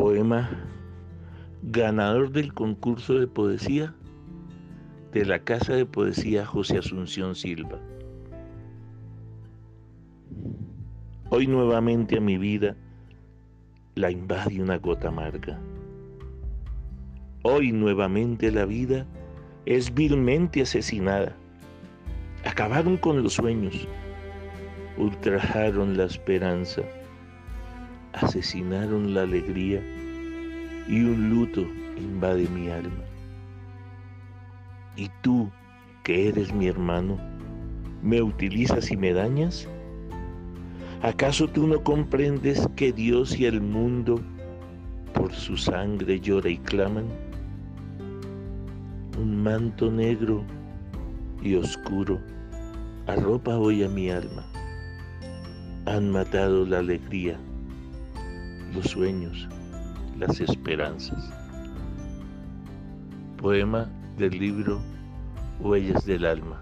poema ganador del concurso de poesía de la Casa de Poesía José Asunción Silva. Hoy nuevamente a mi vida la invade una gota amarga. Hoy nuevamente la vida es vilmente asesinada. Acabaron con los sueños, ultrajaron la esperanza, asesinaron la alegría y un luto invade mi alma. Y tú, que eres mi hermano, ¿me utilizas y me dañas? ¿Acaso tú no comprendes que Dios y el mundo por su sangre llora y claman? Un manto negro y oscuro arropa hoy a mi alma. Han matado la alegría, los sueños, las esperanzas. Poema del libro Huellas del Alma.